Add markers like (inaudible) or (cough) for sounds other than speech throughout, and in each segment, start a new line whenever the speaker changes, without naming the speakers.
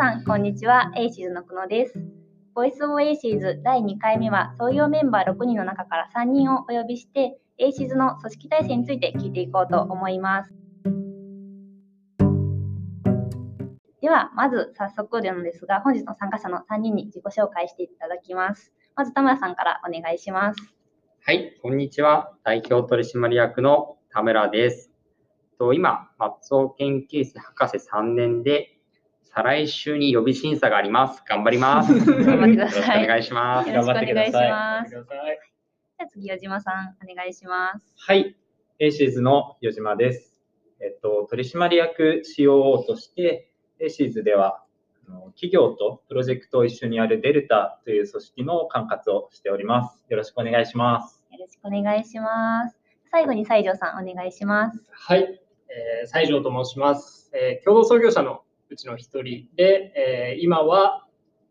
さん、こんにちは。 ACES の久野です。 Voice of ACES 第2回目は、創業メンバー6人の中から3人をお呼びして、 ACES の組織体制について聞いていこうと思います。では、まず早速でのですが、本日の参加者の3人に自己紹介していただきます。まず田村さんからお願いします。
はい、こんにちは。代表取締役の田村です。と今、松尾研究室博士3年で、再来週に予備審査があります。頑張ります。(laughs)
頑張ってくださ
い。お願いします。
よろしくお願いします。じゃあ次、矢島さん、お願いします。
はい、 ACES の矢島です。えっと、取締役 COO として、 ACES では、企業とプロジェクトを一緒にやるデルタという組織の管轄をしております。よろしくお願いします。
よろしくお願いします。最後に西条さん、お願いします。
はい、えー、西条と申します。えー、共同創業者のうちの一人で、えー、今は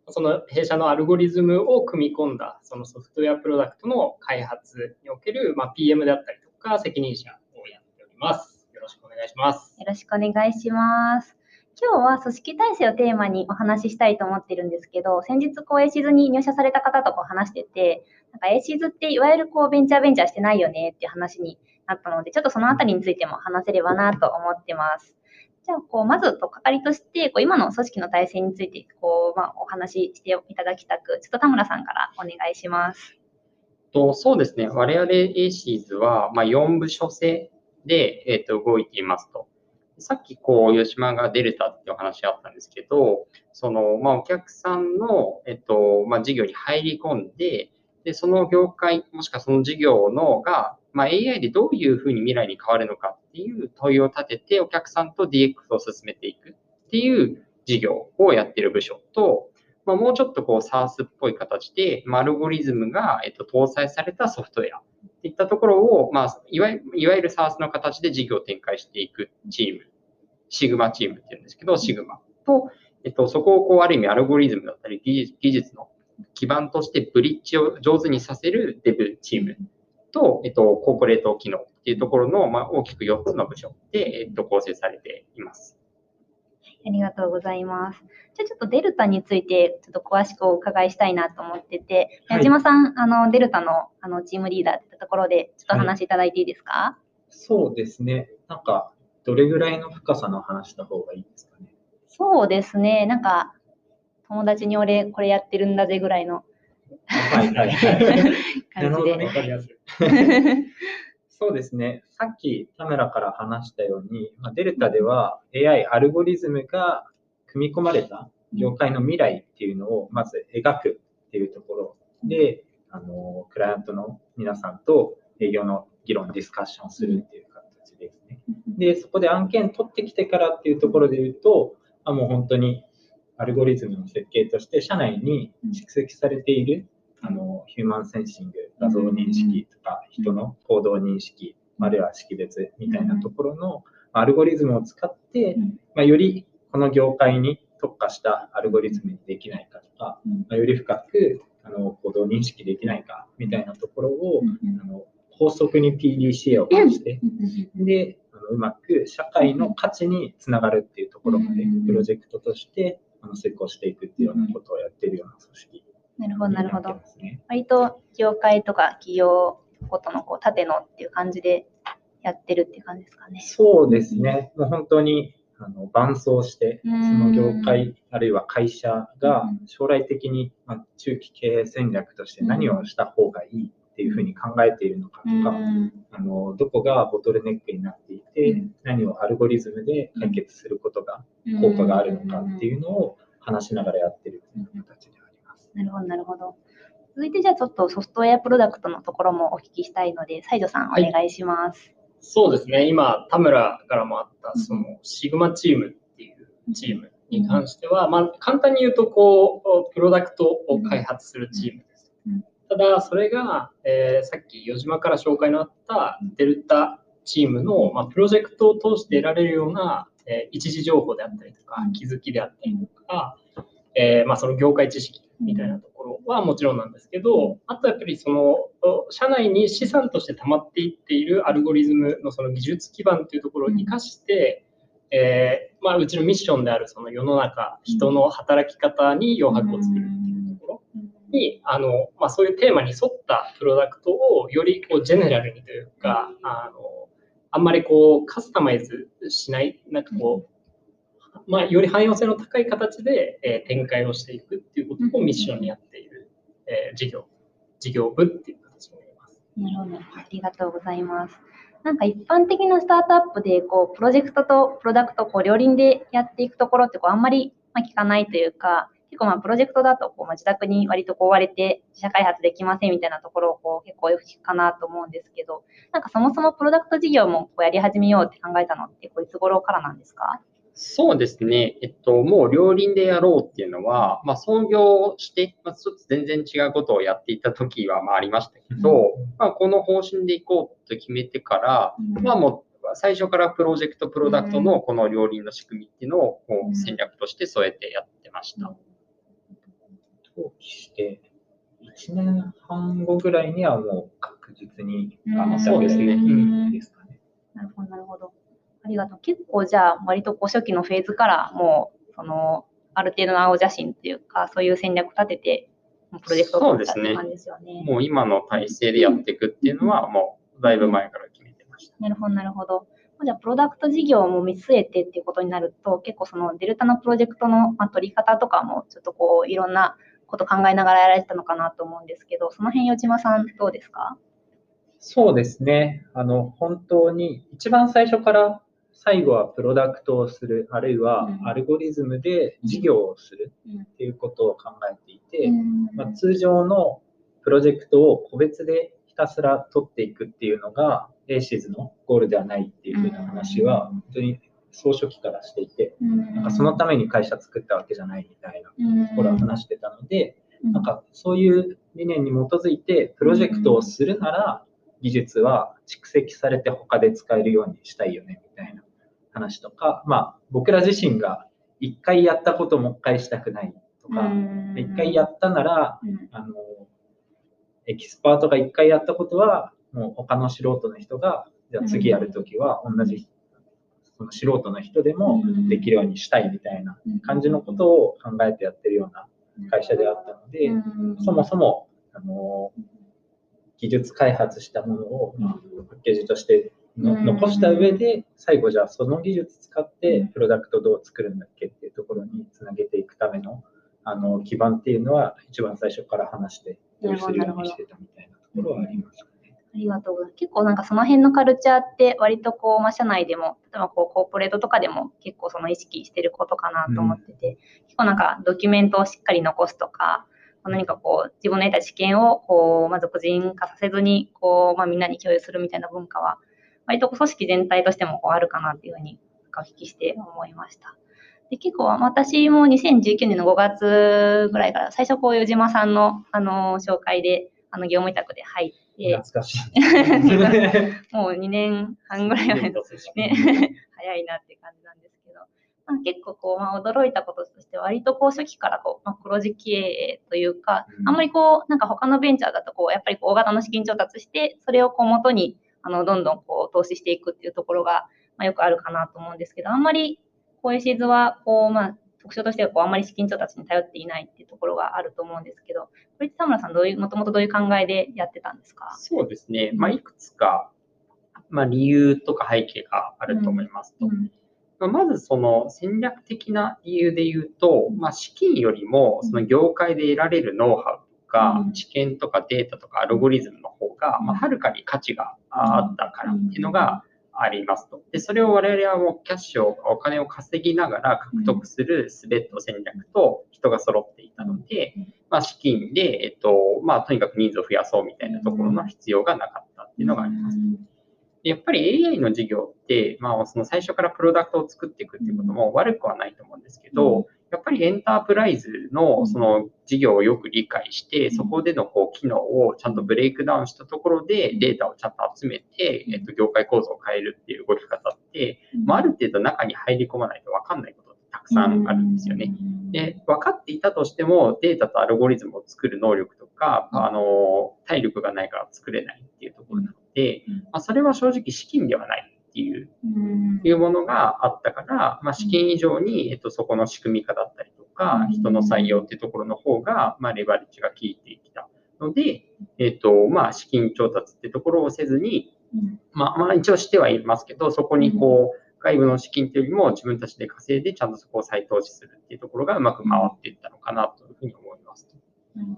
その弊社のアルゴリズムを組み込んだそのソフトウェアプロダクトの開発における、まあ、PM であったりとか責任者をやっております。よろしくお願いします。
よろしくお願いします。今日は組織体制をテーマにお話ししたいと思ってるんですけど、先日こう a シーズに入社された方とこう話してて、なんか a シーズっていわゆるこうベンチャーベンチャーしてないよねっていう話になったので、ちょっとそのあたりについても話せればなと思ってます。じゃあ、こう、まず、とかかりとして、こう、今の組織の体制について、こう、まあ、お話ししていただきたく、ちょっと田村さんからお願いします。
とそうですね。我々 ACES は、まあ、4部署制で、えっ、ー、と、動いていますと。さっき、こう、吉間がデルタっていうお話あったんですけど、その、まあ、お客さんの、えっ、と、まあ、事業に入り込んで、で、その業界、もしくはその事業のが、まあ、AI でどういうふうに未来に変わるのかっていう問いを立てて、お客さんと DX を進めていくっていう事業をやってる部署と、まあ、もうちょっとこう SARS っぽい形で、まあアルゴリズムが、えっと、搭載されたソフトウェアっていったところを、まあ、いわゆいわゆる SARS の形で事業を展開していくチーム、シグマチームっていうんですけど、シグマと、えっと、そこをこうある意味アルゴリズムだったり技術の基盤としてブリッジを上手にさせるデブチームと、えっと、コーポレート機能っていうところの、まあ、大きく4つの部署で、えっと、構成されています。
ありがとうございます。じゃあちょっとデルタについてちょっと詳しくお伺いしたいなと思ってて、矢島さん、あのデルタのあのチームリーダーってところでちょっと話しいただいていいですか、はい、
そうですね。なんか、どれぐらいの深さの話した方がいいですかね。
そうですね。なんか、友達に俺これやってるんだぜぐらいのはいはいはい。(laughs) 感じで。わかりやすい。(laughs)
そうですね。さっき田村から話したように、まあ、デルタでは AI アルゴリズムが組み込まれた業界の未来っていうのをまず描くっていうところで、あの、クライアントの皆さんと営業の議論、ディスカッションするっていう形ですね。で、そこで案件取ってきてからっていうところで言うと、あもう本当にアルゴリズムの設計として社内に蓄積されているあのヒューマンセンシング、画像認識とか人の行動認識、あるいは識別みたいなところのアルゴリズムを使って、まあ、よりこの業界に特化したアルゴリズムにできないかとか、まあ、より深くあの行動認識できないかみたいなところを、あの法則に PDCA を出して、であのうまく社会の価値につながるっていうところまでプロジェクトとしてあの成功していくっていうようなことをやっているような組織
なるほど、なるほど。割と業界とか企業ごとのこう縦のっていう感じでやってるっていう感じですかね。
そうですね。もう本当にあの伴走して、その業界、あるいは会社が将来的に、ま中期経営戦略として何をした方がいいっていうふうに考えているのかとか、あのどこがボトルネックになっていて、何をアルゴリズムで解決することが効果があるのかっていうのを話しながらやってるという形であります。
なるほど、なるほど。続いてじゃあちょっとソフトウェアプロダクトのところもお聞きしたいので、西条さんお願いします。はい、
そうですね。今、田村からもあったそのシグマチームっていうチームに関しては、まあ簡単に言うとこうプロダクトを開発するチームです。ただ、それが、えー、さっき余島から紹介のあったデルタチームの、まあ、プロジェクトを通して得られるような、えー、一時情報であったりとか、気づきであったりとか、えー、まあ、その業界知識みたいなところはもちろんなんですけど、あとやっぱりその社内に資産として溜まっていっているアルゴリズムのその技術基盤というところを生かして、えーまあ、うちのミッションであるその世の中、人の働き方に余白を作るっていうところに、あのまあ、そういうテーマに沿ったプロダクトをよりこうジェネラルにというか、あのあんまりこうカスタマイズしない、なんかこう、まあ、より汎用性の高い形で、えー、展開をしていくっていうことをミッションにやっている、えー、事業、事業部っていう形になります。
なるほど。ありがとうございます。なんか一般的なスタートアップで、こう、プロジェクトとプロダクト、こう、両輪でやっていくところって、こう、あんまり、ま聞かないというか、結構まあ、プロジェクトだと、こう、まあ、自宅に割とこう、追われて、自社開発できませんみたいなところを、こう、結構よく聞くかなと思うんですけど、なんかそもそもプロダクト事業もこうやり始めようって考えたのって、こう、いつ頃からなんですか？
そうですね。えっと、もう両輪でやろうっていうのは、まあ、創業して、まあ、ちょっと全然違うことをやっていた時はまあありましたけど、うん、まあ、この方針でいこうと決めてから、うん、まあもう最初からプロジェクト、プロダクトのこの両輪の仕組みっていうのをこう戦略として添えてやってました。
登記して、1年半後ぐらいにはもう確実に、
あの、そうですね。
ですかね。なるほど、なるほど。ありがとう。結構じゃあ、割とこう初期のフェーズからもう、その、ある程度の青写真っていうか、そういう戦略立てて、プロジェクトを
作ったって感じですよね。ねもう今の体制でやっていくっていうのは、もうだいぶ前から決めてました。
なるほど、なるほど。じゃあ、プロダクト事業も見据えてっていうことになると、結構そのデルタのプロジェクトの、まあ、取り方とかも、ちょっとこう、いろんなこと考えながらやられてたのかなと思うんですけど、その辺、余島さん、どうですか？
そうですね。あの、本当に、一番最初から最後はプロダクトをする、あるいはアルゴリズムで事業をするっていうことを考えていて、まあ、通常のプロジェクトを個別でひたすら取っていくっていうのが、エーシーズのゴールではないっていうふうな話は、本当に総書記からしていて、なんかそのために会社作ったわけじゃないみたいなところは話してたので、なんかそういう理念に基づいてプロジェクトをするなら技術は蓄積されて他で使えるようにしたいよねみたいな話とか、まあ、僕ら自身が一回やったことをもう一回したくないとか、一回やったなら、あの、エキスパートが一回やったことは、もう他の素人の人が、じゃあ次やるときは同じ、その素人の人でもできるようにしたいみたいな感じのことを考えてやってるような会社であったので、そもそも、あの、技術開発したものを、パッケージとして残した上で、最後じゃあその技術使ってプロダクトどう作るんだっけっていうところにつなげていくためのあの基盤っていうのは一番最初から話して用意するようにしてたみたいなところはあります。
ありがとうございます。結構なんかその辺のカルチャーって割とこう、まあ、社内でも、例えばこうコーポレートとかでも結構その意識してることかなと思ってて、うん、結構なんかドキュメントをしっかり残すとか、何かこう自分の得た知見をこう、まあ、俗人化させずにこう、まあ、みんなに共有するみたいな文化は割と組織全体としてもこうあるかなっていうふうにお聞きして思いました。で結構私も2019年の5月ぐらいから最初こう与島さんのあの紹介であの業務委託で入って、
懐かしい。
もう2年半ぐらい前。ですね。早いなって感じなんですけど、まあ、結構こう、まあ、驚いたこととして割とこう初期からこう、まあ、黒字経営というか、あんまりこうなんか他のベンチャーだとこうやっぱりこう大型の資金調達してそれをこう元にあの、どんどんこう、投資していくっていうところが、まあ、よくあるかなと思うんですけど、あんまり、こういうシーズは、こう、まあ、特徴としては、こう、あんまり資金調達に頼っていないっていうところがあると思うんですけど、これって田村さん、どういう、もともとどういう考えでやってたんですか？
そうですね。まあ、いくつか、まあ、理由とか背景があると思いますと。うん。うん、まずその戦略的な理由で言うと、まあ、資金よりもその業界で得られるノウハウか、知見とかデータとかアルゴリズムの方が、まあ、はるかに価値があったからっていうのがありますと。で、それを我々はもうキャッシュを、お金を稼ぎながら獲得するスベット戦略と人が揃っていたので、まあ、資金で、えっと、まあ、とにかく人数を増やそうみたいなところの必要がなかったっていうのがあります。やっぱり AI の事業って、まあ、その最初からプロダクトを作っていくっていうことも悪くはないと思うんですけど、やっぱりエンタープライズのその事業をよく理解して、そこでのこう機能をちゃんとブレイクダウンしたところでデータをちゃんと集めて、えっと、業界構造を変えるっていう動き方って、まあ、ある程度中に入り込まないと分かんないことってたくさんあるんですよね。で、分かっていたとしても、データとアルゴリズムを作る能力とか、あの、体力がないから作れないっていうところなので、まあ、それは正直資金ではないっていういうものがあったから、まあ、資金以上に、えっと、そこの仕組み化だったりとか、
うん。
人の採用っていうところの方が、まあ、レバレッジが効いてきたので、えっと、まあ、資金調達ってところをせずに、
うん。
まあ、まあ、一応してはいますけど、そこにこう、外部の資金というよりも自分たちで稼いで、ちゃんとそこを再投資するっていうところがうまく回っていったのかなというふうに思います。
うん。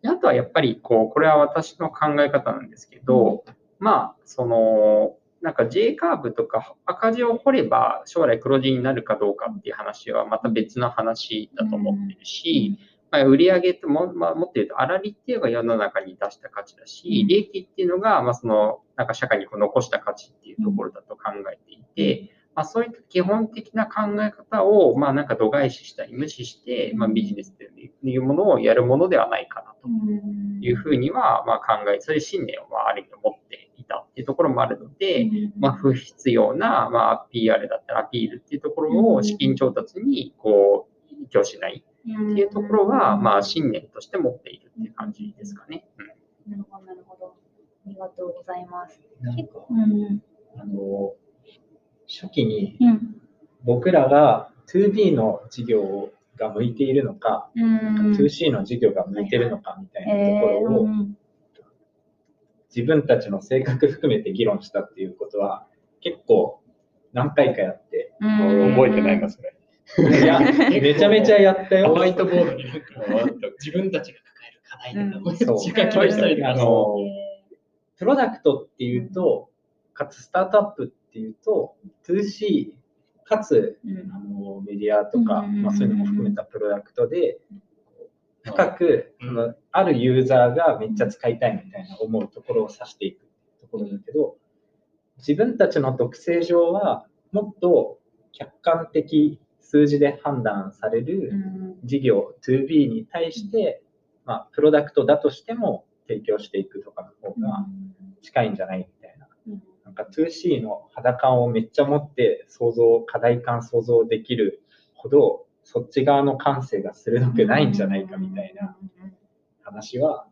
であとはやっぱり、こう、これは私の考え方なんですけど、まあ、その、なんか J カーブとか赤字を掘れば将来黒字になるかどうかっていう話はまた別の話だと思ってるし、まあ、売上っても、まあ、もっと言うと、粗利っていうのが世の中に出した価値だし、利益っていうのが、まあ、その、なんか社会に残した価値っていうところだと考えていて、まあ、そういった基本的な考え方を、まあ、なんか度外視したり無視して、まあ、ビジネスというものをやるものではないかなというふうには、まあ、考え、そういう信念を、まあ、ある意味持っていたっていうところもあるので、まあ、不必要な、まあ、PR だったらアピールっていうところを資金調達に、こう、依拠しないっていうところは、まあ、信念として持っているっていう感じですかね。うん
なるほど、なるほど。ありがとうございます。
なんか
うん。
あの、初期に
うん。
僕らが 2B の事業が向いているのか、
うん。
2C の事業が向いているのかみたいなと
え
ころを
うん
自分たちの性格含めて議論したっていうことは結構何回かやって、
うん。
覚えてないか、それ。
いや、めちゃめちゃやったよ。
ホワイトボードになんか自分たちが抱える課題とか
う
書きましたりとか
あの、プロダクトっていうと、かつスタートアップっていうと、2C、かつ
うん。
あのメディアとか、
うん。
まあ、そういうのも含めたプロダクトで、深く、
うん。
そのあるユーザーがめっちゃ使いたいみたいな思うところを指していくところだけど、自分たちの特性上は、もっと客観的数字で判断される
うん。
事業 2B に対して、まあ、プロダクトだとしても提供していくとかの方が近いんじゃないみたいな。
うん。
なんか 2C の肌感をめっちゃ持って想像、課題感想像できるほど、そっち側の感性が鋭くないんじゃないかみたいな話は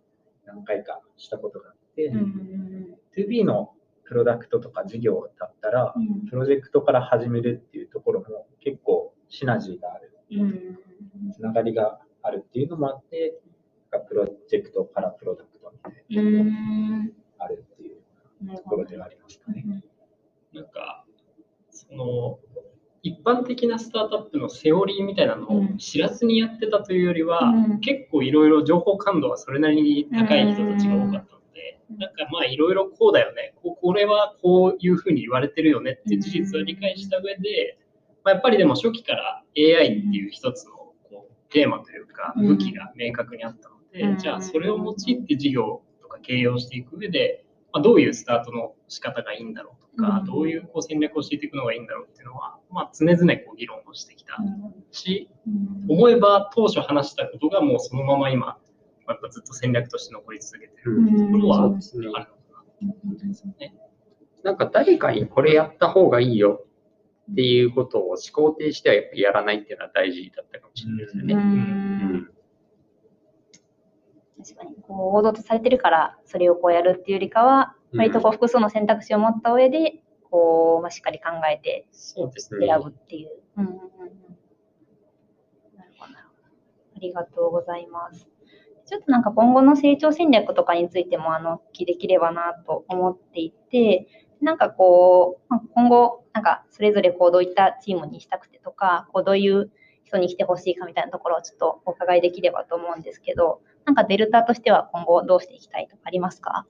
何回かしたことがあって、
うんうん
2B のプロダクトとか事業だったら
う、ん。
プロジェクトから始めるっていうところも結構シナジーがある、
うん
つながりがあるっていうのもあって、プロジェクトからプロダクトみたいな
う
ところが
ん
あるっていうところではありますかね。
なんか、その、一般的なスタートアップのセオリーみたいなのを
うん。
知らずにやってたというよりは、
うん。
結構いろいろ情報感度はそれなりに高い人たちが多かったので、
うん。
なんかまあいろいろこうだよね、ここれはこういうふうに言われてるよねって事実を理解した上で、まあ、やっぱりでも初期から AI っていう一つのこうテーマというか
うん。
武器が明確にあったので、
うん。
じゃあそれを用いて事業とか経営をしていく上で、まあ、どういうスタートの仕方がいいんだろか、
うん。
どういうこう戦略をしていくのがいいんだろうっていうのは、まあ、常々こう議論をしてきたし、
うん。
思えば当初話したことがもうそのまま今、やっぱずっと戦略として残り続けてる
うん。
ところはあるのかな。と思うんですよね。
なんか誰かにこれやった方がいいよっていうことを思考停してはやっぱやらないっていうのは大事だったかもしれないですよね。
う
うん。ん
確かにこう王道とされてるからそれをこうやるっていうよりかは、
うん
割とこう複数の選択肢を持った上でこう、まあ、しっかり考えて。選ぶっていう。うんうんうんうんなるほどなるほどありがとうございます。ちょっとなんか今後の成長戦略とかについてもあのお聞きできればなと思っていて、なんかこう、まあ今後、なんかそれぞれこうどういったチームにしたくてとか、こうどういう人に来てほしいかみたいなところをちょっとお伺いできればと思うんですけど、なんかデルタとしては今後どうしていきたいとかありますか？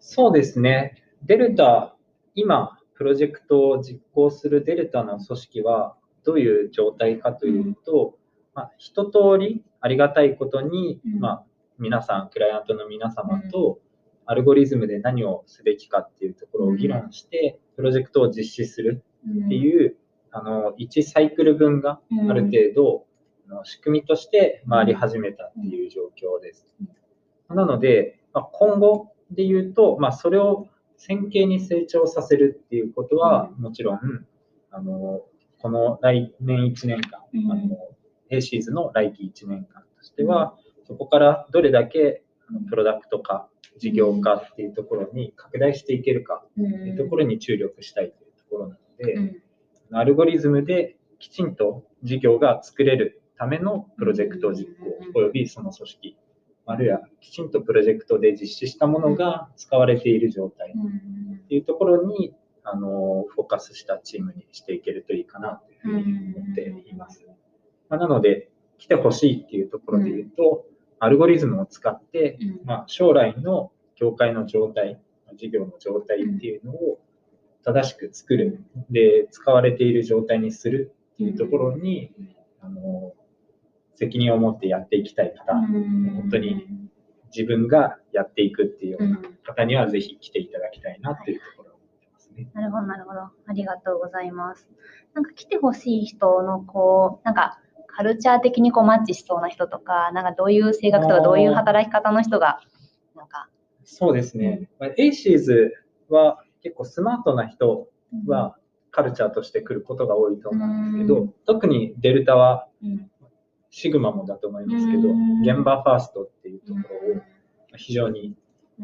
そうですね。デルタ、今、プロジェクトを実行するデルタの組織はどういう状態かというと、まあ、一通りありがたいことに、
うん。
まあ、皆さん、クライアントの皆様と、アルゴリズムで何をすべきかっていうところを議論して、プロジェクトを実施するって
う
いう、あの、1サイクル分がある程度、あの仕組みとして回り始めたっていう状況です。なので、まあ、今後で言うと、まあ、それを線形に成長させるっていうことは、もちろん、あの、この来年1年間、
うん。
あの、A シーズの来期1年間としては、そこからどれだけプロダクト化、事業化っていうところに拡大していけるか
うん
っていうところに注力したいというところなので、
うん。
アルゴリズムできちんと事業が作れるためのプロジェクト実行及びその組織、あるいはきちんとプロジェクトで実施したものが使われている状態っていうところに、あの、フォーカスしたチームにしていけるといいかなというふうに思っています。まあ、なので、来てほしいっていうところで言うと、アルゴリズムを使って、まあ、将来の業界の状態、事業の状態っていうのを正しく作る。で、使われている状態にするっていうところに、あの、責任を持ってやっていきたい方、本当に自分がやっていくっていうような方にはぜひ来ていただきたいなっていうところを思ってますね。
なるほど、なるほど。ありがとうございます。なんか来てほしい人のこう、なんかカルチャー的にこうマッチしそうな人とか、なんかどういう性格とかどういう働き方の人が、なんか、
そうですね。まあ ACES は結構スマートな人はカルチャーとして来ることが多いと思うんですけど、特にデルタは
うん、
シグマもだと思いますけど
うん、
現場ファーストっていうところを非常に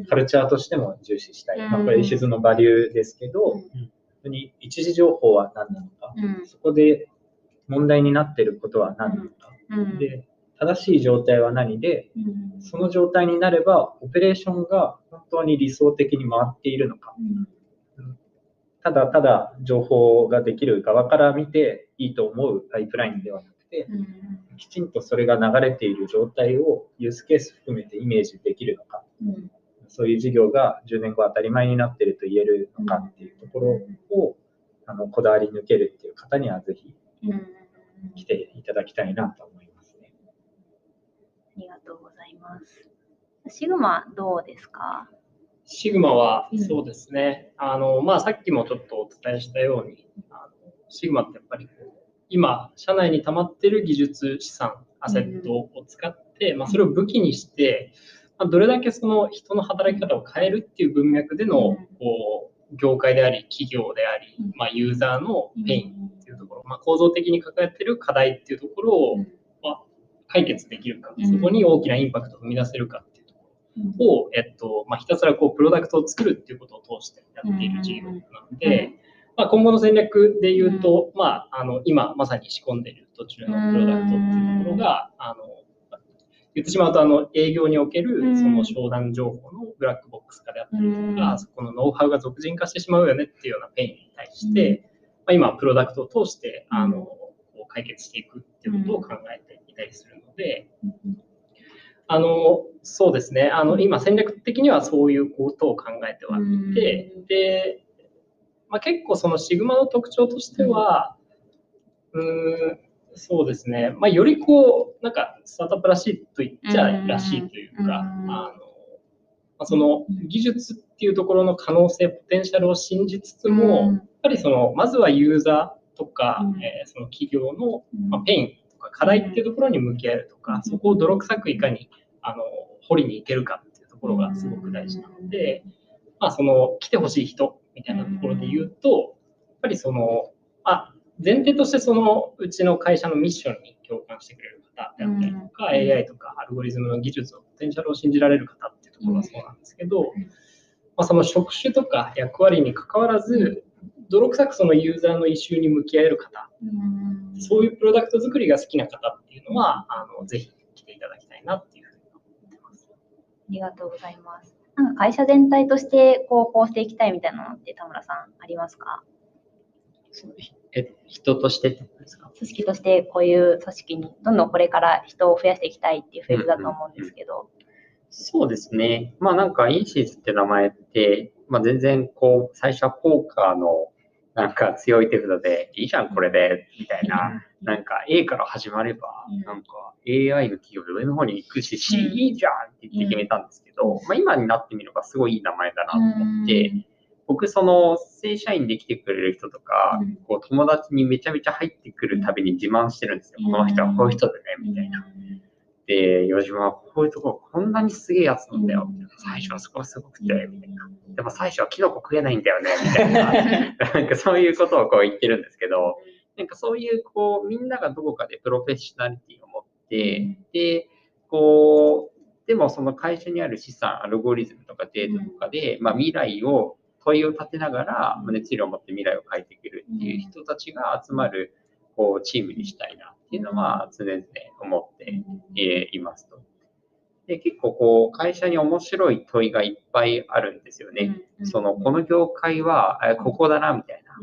カルチャーとしても重視したい。
うん。
まあ、これ、石津のバリューですけど、
うん。
本当に一時情報は何なのか、
うん。
そこで問題になっていることは何なのか、
うん、
で、正しい状態は何で、
うん、
その状態になれば、オペレーションが本当に理想的に回っているのか、
うん。
ただただ情報ができる側から見ていいと思うパイプラインではなきちんとそれが流れている状態をユースケース含めてイメージできるのか、
うん。
そういう事業が10年後当たり前になっていると言えるのかっていうところを、あのこだわり抜けるっていう方にはぜひ
うん。
来ていただきたいなと思いますね。
ありがとうございます。シグマどうですか？
シグマは
うん。
そうですね、あのまあ、さっきもちょっとお伝えしたように、あのシグマってやっぱりこう今、社内に溜まってる技術資産、アセットを使って、まあ、それを武器にして、まあ、どれだけその人の働き方を変えるっていう文脈での
うん。
こう業界であり、企業であり
うん、
まあ、ユーザーのペインっていうところ、まあ、構造的に抱えてる課題っていうところを、まあ、解決できるか、
うん。
そこに大きなインパクトを生み出せるかっていうところを、えっとまあ、ひたすらこうプロダクトを作るっていうことを通してやっている事業なので、まあ、今後の戦略で言うと、まあ、あの今まさに仕込んでいる途中のプロダクトっていうところが、あの言ってしまうとあの営業におけ
うん。
るその商談情報のブラックボックス化であったりとか、
うん。
そこのノウハウが属人化してしまうよねっていうようなペインに対して、まあ、今プロダクトを通してあのこう解決していくっていうことを考えていたりするので、あの、そうですね。あの、今戦略的にはそういうことを考えてはいて、
うん。
で、まあ、結構そのシグマの特徴としては、うーん、そうですね。まあ、よりこう、なんか、スタートアップらしいと言っちゃらしいというか、
うん。
あの、まあ、その技術っていうところの可能性、ポテンシャルを信じつつも、やっぱりその、まずはユーザーとか、
うん。
えーその企業の
うん。
まあ、ペインとか課題っていうところに向き合えるとか、そこを泥臭くいかにあの掘りに行けるかっていうところがすごく大事なので、まあ、その来てほしい人みたいなところで言うと、やっぱりその、あ前提としてそのうちの会社のミッションに共感してくれる方であったりとか、
うん
AI とかアルゴリズムの技術のポテンシャルを信じられる方っていうところがそうなんですけど、
ん
まあ、その職種とか役割に関わらず、泥臭くそのユーザーのイシューに向き合える方、
うん
そういうプロダクト作りが好きな方っていうのは、あのぜひ来ていただきたいなっていうふうに思ってます。
ありがとうございます。なんか会社全体としてこうこうしていきたいみたいなのって田村さんありますか？
え、人としてってことですか？
組織としてこういう組織にどんどんこれから人を増やしていきたいっていうフェーズだと思うんですけど。
そうですね。まあなんか、インシーズって名前って、まあ全然こう、最初はポーカーのなんか強い手札で、いいじゃん、これで、みたいな、なんか A から始まれば
うん、
なんか AI の企業で上の方に行くし、C
うん
いいじゃんって言って決めたんですけど、まあ今になってみればすごいいい名前だなと思って、僕その正社員で来てくれる人とか
うん、
こう友達にめちゃめちゃ入ってくるたびに自慢してるんですよ。この人はこういう人でね、みたいな。で、吉島はこういうところこんなにすげえやつなんだよ、みたいな。最初はそこはすごくて、みたいな。でも最初はキノコ食えないんだよね、みたいな。(laughs) なんかそういうことをこう言ってるんですけど、なんかそういうこうみんながどこかでプロフェッショナリティを持って、で、こう、でもその会社にある資産、アルゴリズムとかデータとかで、まあ未来を問いを立てながら、まあ熱量を持って未来を変えていけるっていう人たちが集まるこうチームにしたいなっていうのは常々思ってえーいますと。で結構こう会社に面白い問いがいっぱいあるんですよね。そのこの業界はえここだなみたいな。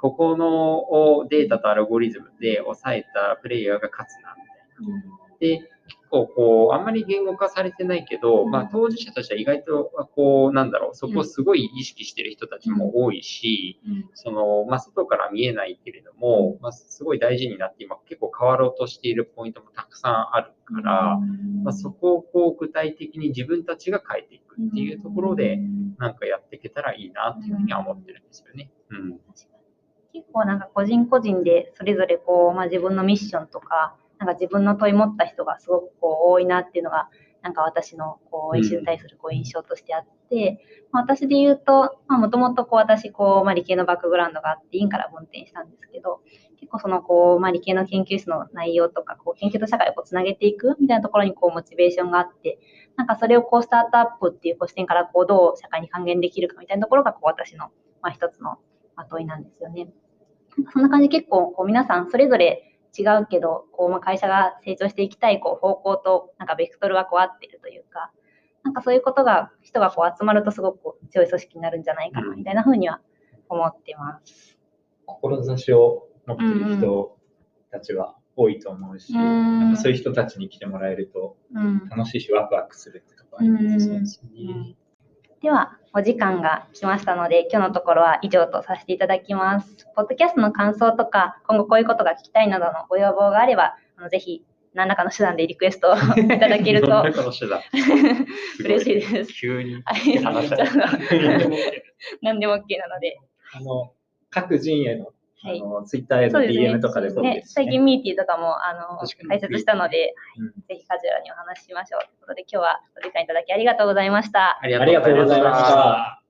ここのデータとアルゴリズムで抑えたプレイヤーが勝つなみたいな。で、結構こう、あんまり言語化されてないけど、まあ当事者としては意外とこう、なんだろう、そこをすごい意識してる人たちも多いし、その、まあ外から見えないけれども、まあすごい大事になって今結構変わろうとしているポイントもたくさんあるから、まあそこをこう具体的に自分たちが変えていくっていうところで、なんかやっていけたらいいなっていうふうには思ってるんですよね。うん。
結構なんか個人個人でそれぞれこう、まあ、自分のミッションとか、なんか自分の問い持った人がすごくこう多いなっていうのが、なんか私のこう、
うん
医師に対するこう印象としてあって、まあ、私で言うと、もともと私こう、まあ、理系のバックグラウンドがあって、院から分転したんですけど、結構そのこう、まあ、理系の研究室の内容とか、こう研究と社会をこうつなげていくみたいなところにこうモチベーションがあって、なんかそれをこうスタートアップっていうこう視点からこうどう社会に還元できるかみたいなところがこう私の、まあ、一つのま問いなんですよね。そんな感じで結構こう皆さんそれぞれ違うけど、こうまあ会社が成長していきたいこう方向となんかベクトルがこう合っているというか、なんかそういうことが人がこう集まるとすごく強い組織になるんじゃないかなみたいな風には思ってます。
志を持ってる人たちは多いと思うし、
うん
なんかそういう人たちに来てもらえると
うん
楽しいしワクワクするってところありますね。
うんでは、お時間が来ましたので、今日のところは以上とさせていただきます。ポッドキャストの感想とか、今後こういうことが聞きたいなどのご要望があれば、あのぜひ何らかの手段でリクエストを (laughs) いただけると
なんかの手段 (laughs)
嬉しいです。
急に
はい
話した (laughs) い。
何でも OK なので。
あの各人へのあ
はい。
のツイッターへの DM とかでもいい
ね
ですし
最近ミーティーとかもあの解説したので、
うん
ぜひカジュアルにお話ししましょう。ということで、今日はお時間いただきありがとうございました。
ありがとうございました。